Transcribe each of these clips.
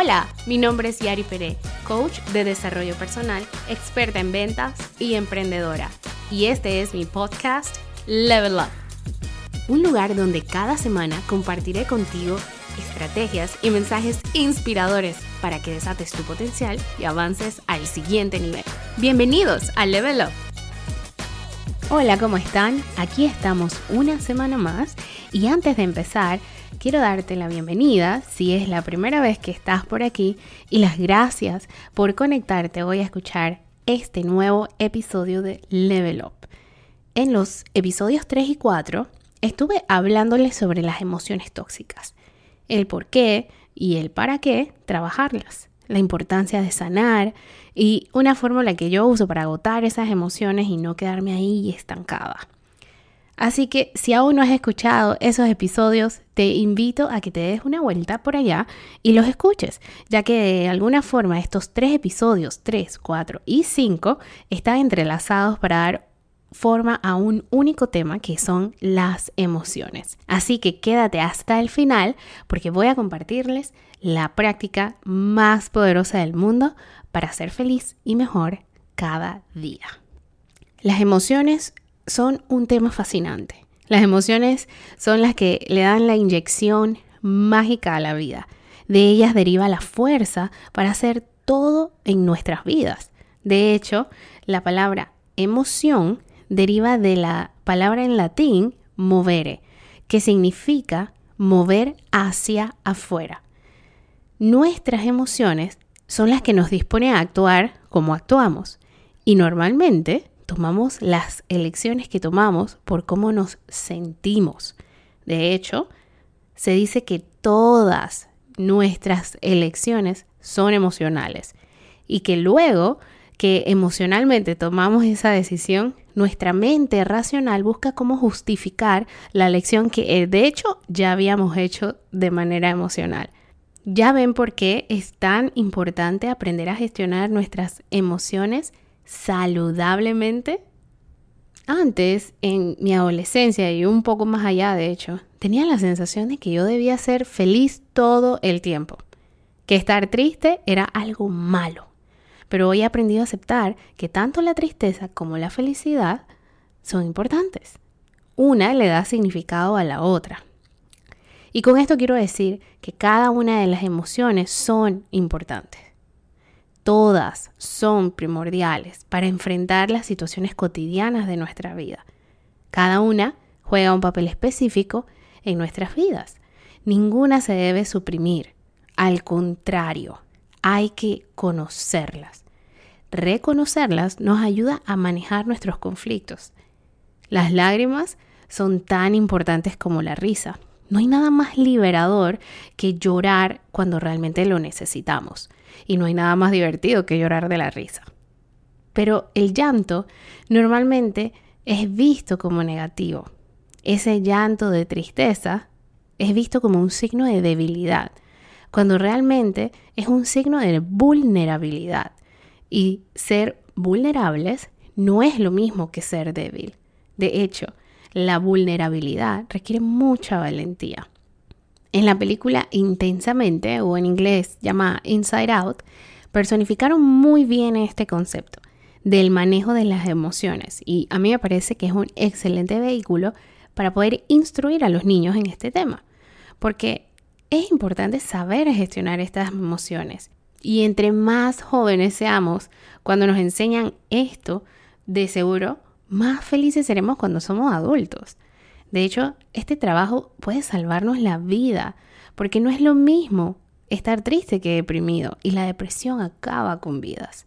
Hola, mi nombre es Yari Pérez, coach de desarrollo personal, experta en ventas y emprendedora. Y este es mi podcast Level Up. Un lugar donde cada semana compartiré contigo estrategias y mensajes inspiradores para que desates tu potencial y avances al siguiente nivel. Bienvenidos a Level Up. Hola, ¿cómo están? Aquí estamos una semana más y antes de empezar, quiero darte la bienvenida si es la primera vez que estás por aquí y las gracias por conectarte hoy a escuchar este nuevo episodio de Level Up. En los episodios 3 y 4 estuve hablándoles sobre las emociones tóxicas, el por qué y el para qué trabajarlas, la importancia de sanar y una fórmula que yo uso para agotar esas emociones y no quedarme ahí estancada. Así que si aún no has escuchado esos episodios, te invito a que te des una vuelta por allá y los escuches, ya que de alguna forma estos tres episodios, 3, 4 y 5, están entrelazados para dar forma a un único tema que son las emociones. Así que quédate hasta el final porque voy a compartirles la práctica más poderosa del mundo para ser feliz y mejor cada día. Las emociones son un tema fascinante. Las emociones son las que le dan la inyección mágica a la vida. De ellas deriva la fuerza para hacer todo en nuestras vidas. De hecho, la palabra emoción deriva de la palabra en latín movere, que significa mover hacia afuera. Nuestras emociones son las que nos disponen a actuar como actuamos y normalmente tomamos las elecciones que tomamos por cómo nos sentimos. De hecho, se dice que todas nuestras elecciones son emocionales y que luego que emocionalmente tomamos esa decisión, nuestra mente racional busca cómo justificar la elección que eh, de hecho ya habíamos hecho de manera emocional. Ya ven por qué es tan importante aprender a gestionar nuestras emociones saludablemente? Antes, en mi adolescencia y un poco más allá, de hecho, tenía la sensación de que yo debía ser feliz todo el tiempo, que estar triste era algo malo. Pero hoy he aprendido a aceptar que tanto la tristeza como la felicidad son importantes. Una le da significado a la otra. Y con esto quiero decir que cada una de las emociones son importantes todas son primordiales para enfrentar las situaciones cotidianas de nuestra vida. Cada una juega un papel específico en nuestras vidas. Ninguna se debe suprimir. Al contrario, hay que conocerlas. Reconocerlas nos ayuda a manejar nuestros conflictos. Las lágrimas son tan importantes como la risa. No hay nada más liberador que llorar cuando realmente lo necesitamos. Y no hay nada más divertido que llorar de la risa. Pero el llanto normalmente es visto como negativo. Ese llanto de tristeza es visto como un signo de debilidad, cuando realmente es un signo de vulnerabilidad. Y ser vulnerables no es lo mismo que ser débil. De hecho, la vulnerabilidad requiere mucha valentía. En la película Intensamente, o en inglés llamada Inside Out, personificaron muy bien este concepto del manejo de las emociones y a mí me parece que es un excelente vehículo para poder instruir a los niños en este tema, porque es importante saber gestionar estas emociones y entre más jóvenes seamos, cuando nos enseñan esto, de seguro más felices seremos cuando somos adultos. De hecho, este trabajo puede salvarnos la vida, porque no es lo mismo estar triste que deprimido, y la depresión acaba con vidas.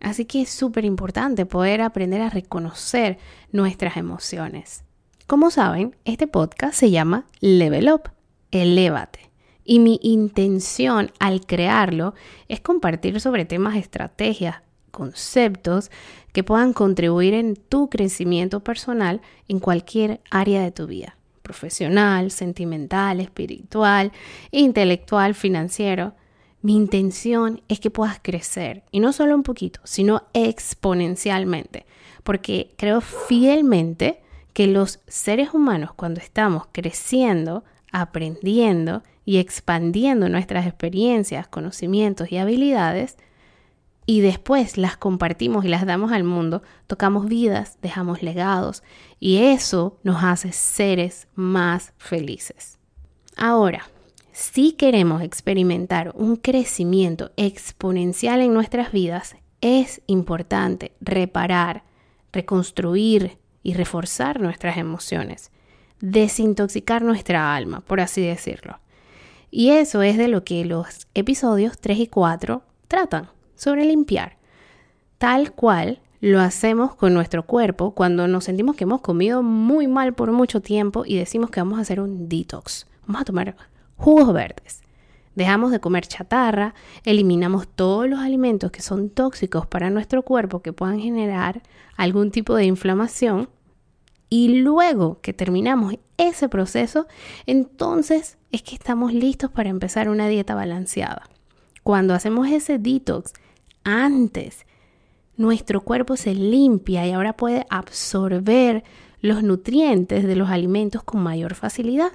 Así que es súper importante poder aprender a reconocer nuestras emociones. Como saben, este podcast se llama Level Up, Elévate. Y mi intención al crearlo es compartir sobre temas estrategias, conceptos que puedan contribuir en tu crecimiento personal en cualquier área de tu vida, profesional, sentimental, espiritual, intelectual, financiero. Mi intención es que puedas crecer, y no solo un poquito, sino exponencialmente, porque creo fielmente que los seres humanos cuando estamos creciendo, aprendiendo y expandiendo nuestras experiencias, conocimientos y habilidades, y después las compartimos y las damos al mundo, tocamos vidas, dejamos legados y eso nos hace seres más felices. Ahora, si queremos experimentar un crecimiento exponencial en nuestras vidas, es importante reparar, reconstruir y reforzar nuestras emociones, desintoxicar nuestra alma, por así decirlo. Y eso es de lo que los episodios 3 y 4 tratan sobre limpiar, tal cual lo hacemos con nuestro cuerpo cuando nos sentimos que hemos comido muy mal por mucho tiempo y decimos que vamos a hacer un detox. Vamos a tomar jugos verdes. Dejamos de comer chatarra, eliminamos todos los alimentos que son tóxicos para nuestro cuerpo que puedan generar algún tipo de inflamación y luego que terminamos ese proceso, entonces es que estamos listos para empezar una dieta balanceada. Cuando hacemos ese detox antes. Nuestro cuerpo se limpia y ahora puede absorber los nutrientes de los alimentos con mayor facilidad.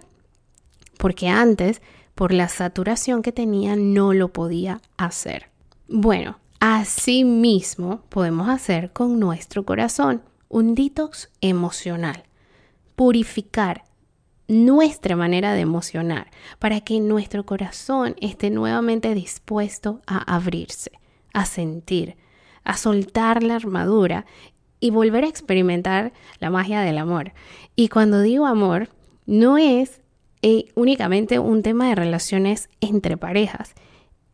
Porque antes, por la saturación que tenía, no lo podía hacer. Bueno, así mismo podemos hacer con nuestro corazón un detox emocional. Purificar nuestra manera de emocionar para que nuestro corazón esté nuevamente dispuesto a abrirse a sentir, a soltar la armadura y volver a experimentar la magia del amor. Y cuando digo amor, no es eh, únicamente un tema de relaciones entre parejas.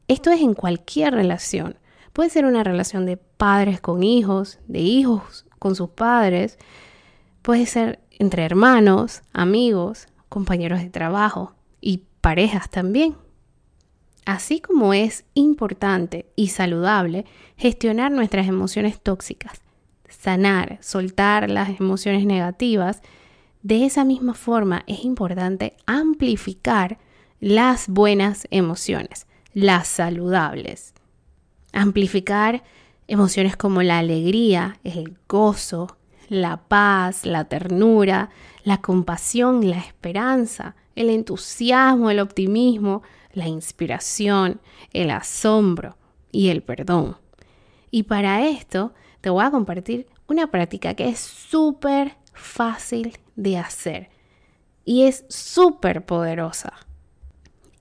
Esto es en cualquier relación. Puede ser una relación de padres con hijos, de hijos con sus padres, puede ser entre hermanos, amigos, compañeros de trabajo y parejas también. Así como es importante y saludable gestionar nuestras emociones tóxicas, sanar, soltar las emociones negativas, de esa misma forma es importante amplificar las buenas emociones, las saludables. Amplificar emociones como la alegría, el gozo, la paz, la ternura, la compasión, la esperanza, el entusiasmo, el optimismo, la inspiración, el asombro y el perdón. Y para esto te voy a compartir una práctica que es súper fácil de hacer y es súper poderosa.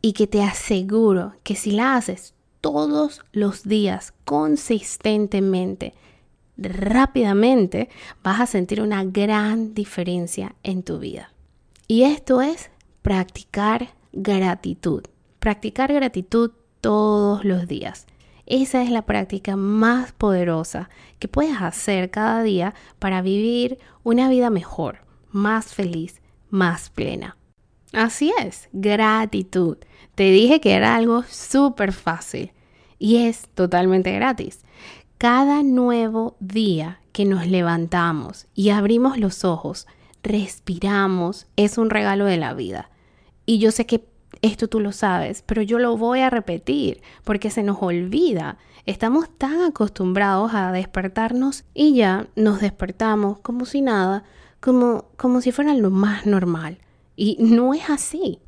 Y que te aseguro que si la haces todos los días consistentemente, rápidamente, vas a sentir una gran diferencia en tu vida. Y esto es practicar gratitud. Practicar gratitud todos los días. Esa es la práctica más poderosa que puedes hacer cada día para vivir una vida mejor, más feliz, más plena. Así es, gratitud. Te dije que era algo súper fácil y es totalmente gratis. Cada nuevo día que nos levantamos y abrimos los ojos, respiramos, es un regalo de la vida. Y yo sé que esto tú lo sabes, pero yo lo voy a repetir porque se nos olvida. Estamos tan acostumbrados a despertarnos y ya nos despertamos como si nada, como, como si fuera lo más normal. Y no es así.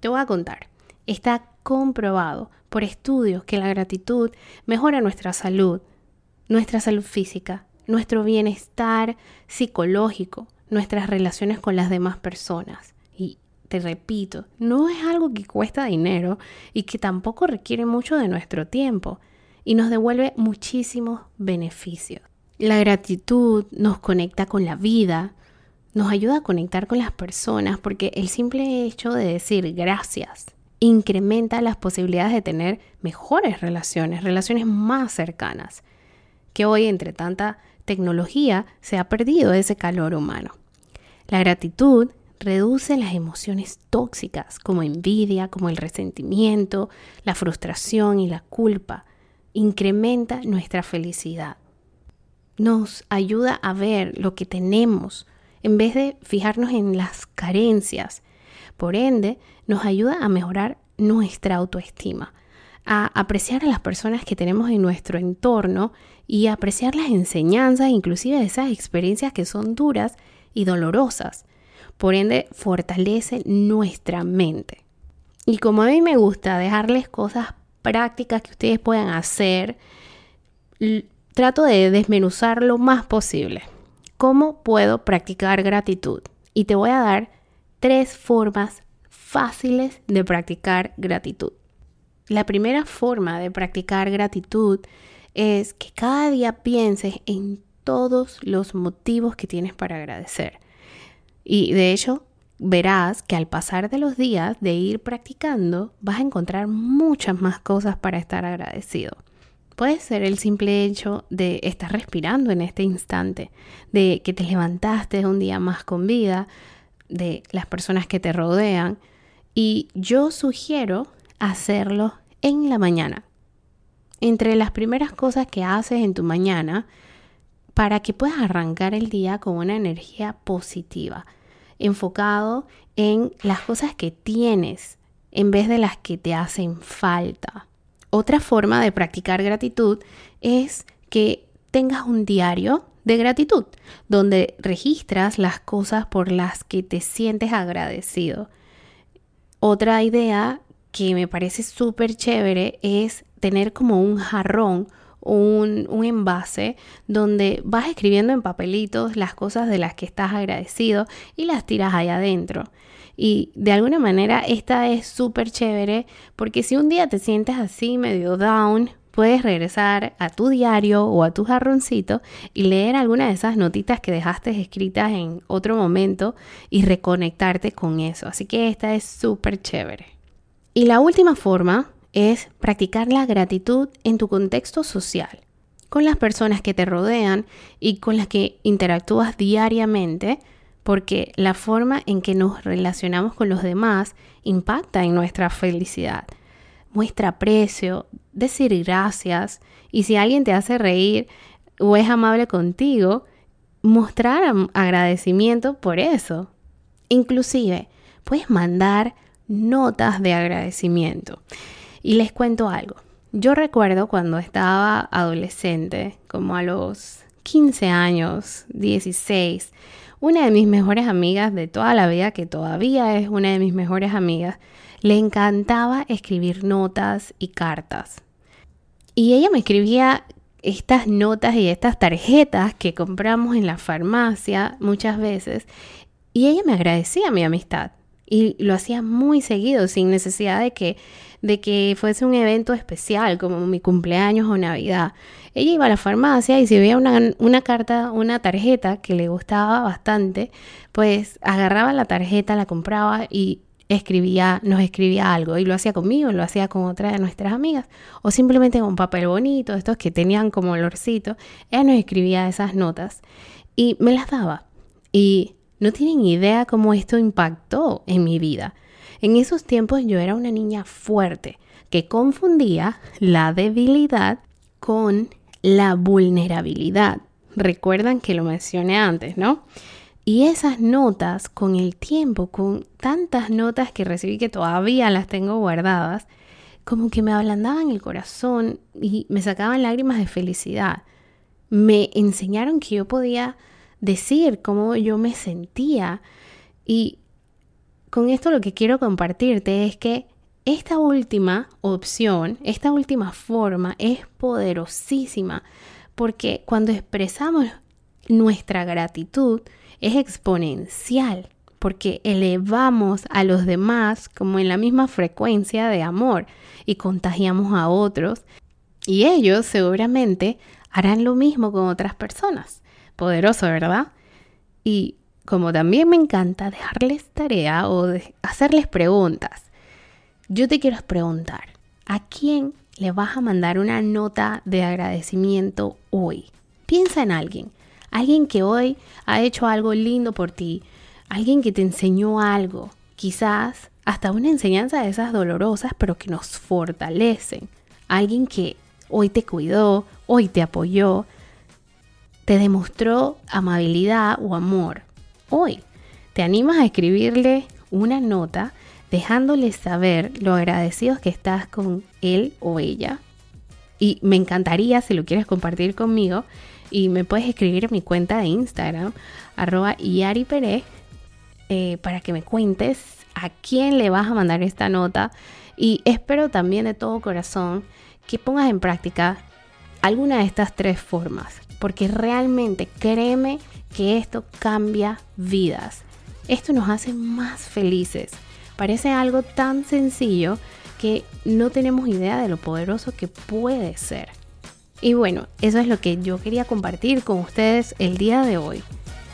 Te voy a contar. Está comprobado por estudios que la gratitud mejora nuestra salud, nuestra salud física, nuestro bienestar psicológico, nuestras relaciones con las demás personas te repito, no es algo que cuesta dinero y que tampoco requiere mucho de nuestro tiempo y nos devuelve muchísimos beneficios. La gratitud nos conecta con la vida, nos ayuda a conectar con las personas porque el simple hecho de decir gracias incrementa las posibilidades de tener mejores relaciones, relaciones más cercanas, que hoy entre tanta tecnología se ha perdido ese calor humano. La gratitud reduce las emociones tóxicas como envidia, como el resentimiento, la frustración y la culpa. Incrementa nuestra felicidad. Nos ayuda a ver lo que tenemos en vez de fijarnos en las carencias. Por ende, nos ayuda a mejorar nuestra autoestima, a apreciar a las personas que tenemos en nuestro entorno y a apreciar las enseñanzas, inclusive esas experiencias que son duras y dolorosas por ende fortalece nuestra mente. Y como a mí me gusta dejarles cosas prácticas que ustedes puedan hacer, trato de desmenuzar lo más posible. ¿Cómo puedo practicar gratitud? Y te voy a dar tres formas fáciles de practicar gratitud. La primera forma de practicar gratitud es que cada día pienses en todos los motivos que tienes para agradecer. Y de hecho, verás que al pasar de los días de ir practicando, vas a encontrar muchas más cosas para estar agradecido. Puede ser el simple hecho de estar respirando en este instante, de que te levantaste un día más con vida, de las personas que te rodean. Y yo sugiero hacerlo en la mañana. Entre las primeras cosas que haces en tu mañana para que puedas arrancar el día con una energía positiva, enfocado en las cosas que tienes en vez de las que te hacen falta. Otra forma de practicar gratitud es que tengas un diario de gratitud, donde registras las cosas por las que te sientes agradecido. Otra idea que me parece súper chévere es tener como un jarrón un, envase donde vas escribiendo en papelitos las cosas de las que estás agradecido y las tiras ahí adentro. Y de alguna manera esta es súper chévere porque si un día te sientes así medio down, puedes regresar a tu diario o a tu jarroncito y leer alguna de esas notitas que dejaste escritas en otro momento y reconectarte con eso. Así que esta es súper chévere. Y la última forma es practicar la gratitud en tu contexto social, con las personas que te rodean y con las que interactúas diariamente porque la forma en que nos relacionamos con los demás impacta en nuestra felicidad. Muestra aprecio, decir gracias y si alguien te hace reír o es amable contigo, mostrar agradecimiento por eso. Inclusive, puedes mandar notas de agradecimiento. Y les cuento algo. Yo recuerdo cuando estaba adolescente, como a los 15 años, 16, una de mis mejores amigas de toda la vida, que todavía es una de mis mejores amigas, le encantaba escribir notas y cartas. Y ella me escribía estas notas y estas tarjetas que compramos en la farmacia muchas veces y ella me agradecía mi amistad y lo hacía muy seguido sin necesidad de que de que fuese un evento especial como mi cumpleaños o Navidad. Ella iba a la farmacia y si veía una, una carta, una tarjeta que le gustaba bastante, pues agarraba la tarjeta, la compraba y escribía, nos escribía algo. Y lo hacía conmigo, lo hacía con otra de nuestras amigas. O simplemente con papel bonito, estos que tenían como olorcito, ella nos escribía esas notas y me las daba. Y no tienen idea cómo esto impactó en mi vida. En esos tiempos yo era una niña fuerte que confundía la debilidad con la vulnerabilidad. Recuerdan que lo mencioné antes, ¿no? Y esas notas, con el tiempo, con tantas notas que recibí que todavía las tengo guardadas, como que me ablandaban el corazón y me sacaban lágrimas de felicidad. Me enseñaron que yo podía decir cómo yo me sentía y con esto lo que quiero compartirte es que esta última opción, esta última forma es poderosísima porque cuando expresamos nuestra gratitud es exponencial porque elevamos a los demás como en la misma frecuencia de amor y contagiamos a otros y ellos seguramente harán lo mismo con otras personas. Poderoso, ¿verdad? Y como también me encanta dejarles tarea o hacerles preguntas, yo te quiero preguntar, ¿a quién le vas a mandar una nota de agradecimiento hoy? Piensa en alguien, alguien que hoy ha hecho algo lindo por ti, alguien que te enseñó algo, quizás hasta una enseñanza de esas dolorosas, pero que nos fortalecen. Alguien que hoy te cuidó, hoy te apoyó, te demostró amabilidad o amor hoy. ¿Te animas a escribirle una nota dejándole saber lo agradecidos que estás con él o ella? Y me encantaría si lo quieres compartir conmigo y me puedes escribir en mi cuenta de Instagram, arroba Yari eh, para que me cuentes a quién le vas a mandar esta nota y espero también de todo corazón que pongas en práctica alguna de estas tres formas, porque realmente créeme que esto cambia vidas. Esto nos hace más felices. Parece algo tan sencillo que no tenemos idea de lo poderoso que puede ser. Y bueno, eso es lo que yo quería compartir con ustedes el día de hoy.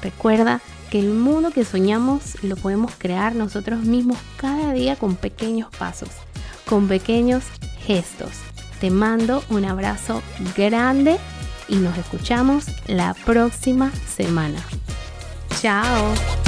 Recuerda que el mundo que soñamos lo podemos crear nosotros mismos cada día con pequeños pasos, con pequeños gestos. Te mando un abrazo grande y nos escuchamos la próxima semana. Chao.